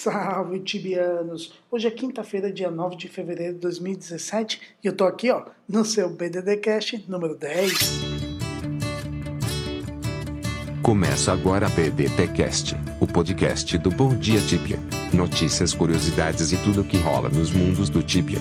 Salve, tibianos! Hoje é quinta-feira, dia 9 de fevereiro de 2017 e eu tô aqui, ó, no seu BDDcast número 10. Começa agora a BDTcast, o podcast do Bom Dia Tibia. Notícias, curiosidades e tudo que rola nos mundos do Tibia.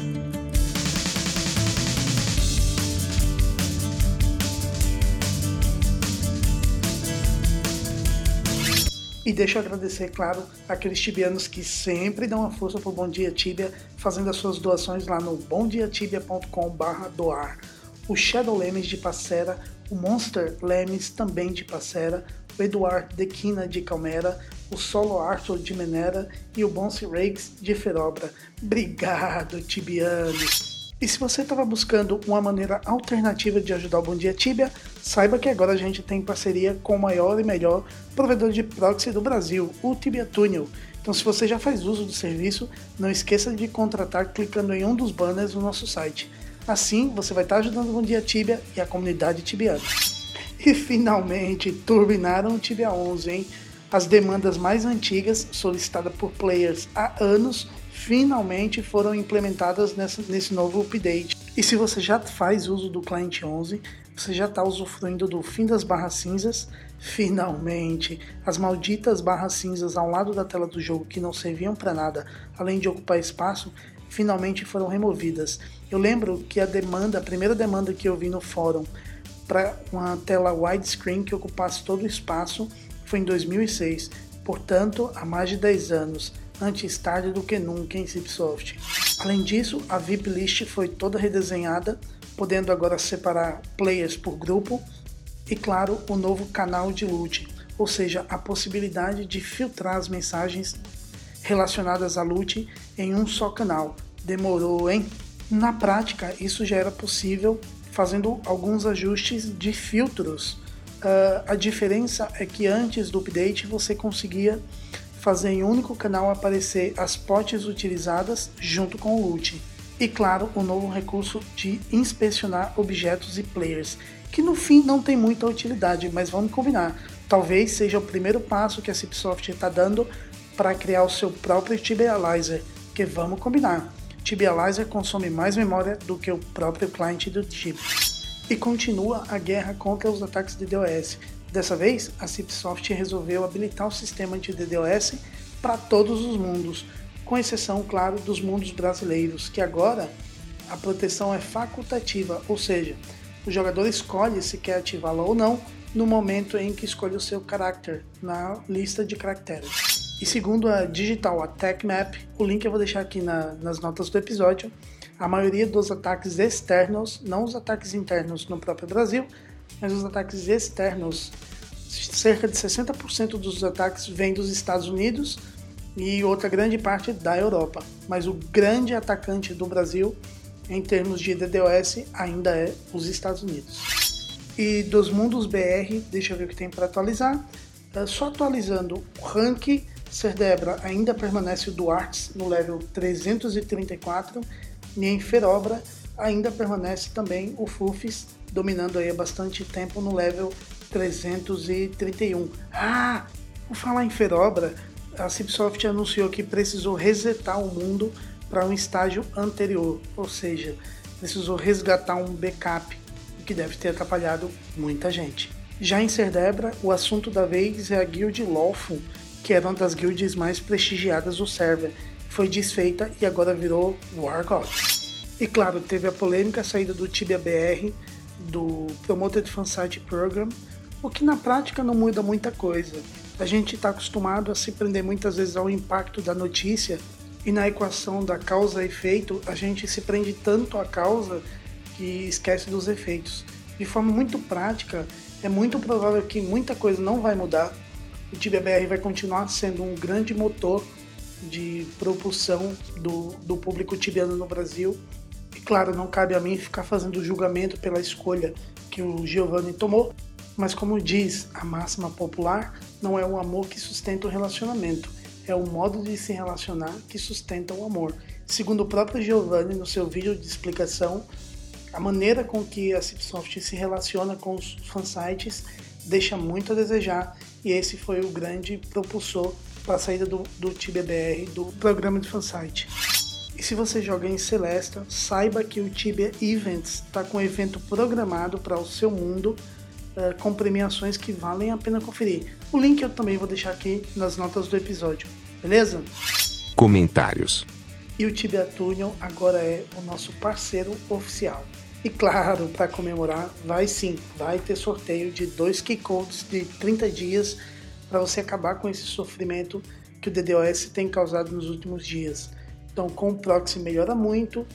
E deixa eu agradecer, claro, aqueles tibianos que sempre dão uma força pro Bom Dia Tibia, fazendo as suas doações lá no bomdiatibia.com.br doar. O Shadow Lemes de Passera, o Monster Lemes também de Passera, o Eduardo Dequina de Calmera, o Solo Arthur de Menera e o Bonce Rakes de Ferobra. Obrigado, tibianos! E se você estava buscando uma maneira alternativa de ajudar o Bom Dia Tibia, saiba que agora a gente tem parceria com o maior e melhor provedor de proxy do Brasil, o Tibia Tunnel. Então, se você já faz uso do serviço, não esqueça de contratar clicando em um dos banners do nosso site. Assim, você vai estar ajudando o Bom Dia Tibia e a comunidade tibiana. E finalmente, turbinaram o Tibia 11, hein? As demandas mais antigas, solicitadas por players há anos, finalmente foram implementadas nessa, nesse novo update. E se você já faz uso do cliente 11, você já está usufruindo do fim das barras cinzas. Finalmente, as malditas barras cinzas ao lado da tela do jogo que não serviam para nada, além de ocupar espaço, finalmente foram removidas. Eu lembro que a demanda, a primeira demanda que eu vi no fórum para uma tela widescreen que ocupasse todo o espaço foi em 2006, portanto, há mais de 10 anos antes tarde do que nunca em Cipsoft. Além disso, a VIP List foi toda redesenhada, podendo agora separar players por grupo e, claro, o novo canal de loot, ou seja, a possibilidade de filtrar as mensagens relacionadas à loot em um só canal. Demorou, hein? Na prática, isso já era possível fazendo alguns ajustes de filtros. Uh, a diferença é que antes do update você conseguia fazer em um único canal aparecer as potes utilizadas junto com o loot. E claro, o novo recurso de inspecionar objetos e players, que no fim não tem muita utilidade, mas vamos combinar. Talvez seja o primeiro passo que a Cipsoft está dando para criar o seu próprio Tibializer, que vamos combinar. Tibializer consome mais memória do que o próprio cliente do Tib. E continua a guerra contra os ataques de DOS, Dessa vez, a Cipsoft resolveu habilitar o sistema de DDoS para todos os mundos, com exceção, claro, dos mundos brasileiros, que agora a proteção é facultativa, ou seja, o jogador escolhe se quer ativá-la ou não no momento em que escolhe o seu caráter na lista de caracteres. E segundo a Digital Attack Map, o link eu vou deixar aqui na, nas notas do episódio, a maioria dos ataques externos, não os ataques internos no próprio Brasil, mas os ataques externos, cerca de 60% dos ataques vêm dos Estados Unidos e outra grande parte da Europa. Mas o grande atacante do Brasil, em termos de DDoS, ainda é os Estados Unidos. E dos mundos BR, deixa eu ver o que tem para atualizar. É, só atualizando o rank, Cerdebra ainda permanece o Duartes no level 334 e em Ferobra ainda permanece também o Fufis dominando aí há bastante tempo no level 331. Ah, por falar em Ferobra, a Cipsoft anunciou que precisou resetar o mundo para um estágio anterior, ou seja, precisou resgatar um backup, o que deve ter atrapalhado muita gente. Já em Cerdebra, o assunto da vez é a guild Lawful, que era uma das guilds mais prestigiadas do server, foi desfeita e agora virou War Gods. E claro, teve a polêmica saída do Tibia BR, do Promoted Fansite Program, o que na prática não muda muita coisa. A gente está acostumado a se prender muitas vezes ao impacto da notícia e na equação da causa e efeito a gente se prende tanto à causa que esquece dos efeitos. De forma muito prática, é muito provável que muita coisa não vai mudar. O TBR vai continuar sendo um grande motor de propulsão do, do público tibiano no Brasil Claro, não cabe a mim ficar fazendo julgamento pela escolha que o Giovanni tomou, mas como diz a máxima popular, não é o amor que sustenta o relacionamento, é o modo de se relacionar que sustenta o amor. Segundo o próprio Giovanni, no seu vídeo de explicação, a maneira com que a Cipsoft se relaciona com os fansites deixa muito a desejar e esse foi o grande propulsor para a saída do, do TBBR do programa de fansite. E se você joga em Celesta, saiba que o Tibia Events está com um evento programado para o seu mundo uh, com premiações que valem a pena conferir. O link eu também vou deixar aqui nas notas do episódio, beleza? Comentários. E o Tibia Tunnel agora é o nosso parceiro oficial. E claro, para comemorar, vai sim, vai ter sorteio de dois keycodes de 30 dias para você acabar com esse sofrimento que o DDoS tem causado nos últimos dias. Então, com o proxy melhora muito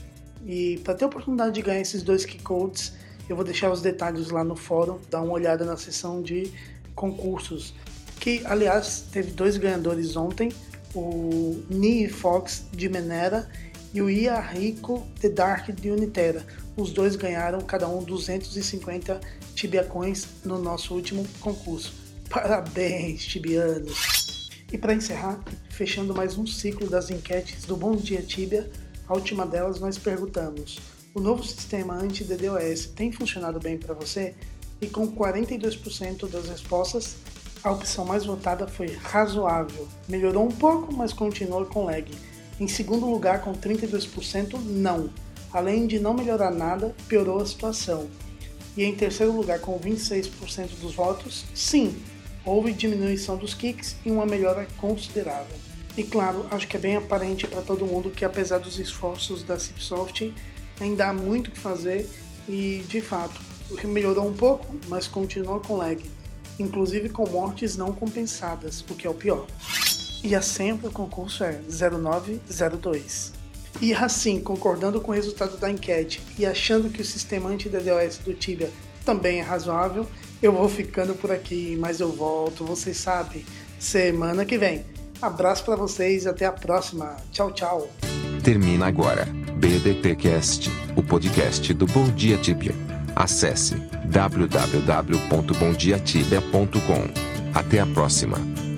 e para ter a oportunidade de ganhar esses dois keycodes, eu vou deixar os detalhes lá no fórum, dá uma olhada na seção de concursos, que aliás teve dois ganhadores ontem, o Nii Fox de Menera e o Ia Rico The Dark de Unitera. Os dois ganharam cada um 250 tibiacões no nosso último concurso. Parabéns, tibianos! E para encerrar, fechando mais um ciclo das enquetes do Bom Dia Tibia, a última delas nós perguntamos: o novo sistema anti-DDoS tem funcionado bem para você? E com 42% das respostas, a opção mais votada foi razoável. Melhorou um pouco, mas continua com lag. Em segundo lugar, com 32%, não. Além de não melhorar nada, piorou a situação. E em terceiro lugar, com 26% dos votos, sim, houve diminuição dos kicks e uma melhora considerável. E claro, acho que é bem aparente para todo mundo que apesar dos esforços da Cipsoft, ainda há muito o que fazer e, de fato, melhorou um pouco, mas continua com lag, inclusive com mortes não compensadas, o que é o pior. E a o concurso é 0902. E assim, concordando com o resultado da enquete e achando que o sistema anti-DDoS do Tibia também é razoável, eu vou ficando por aqui, mas eu volto, vocês sabem, semana que vem. Abraço para vocês e até a próxima. Tchau, tchau. Termina agora. BDTcast, o podcast do Bom Dia Tibia. Acesse www.bomdiatibia.com. Até a próxima.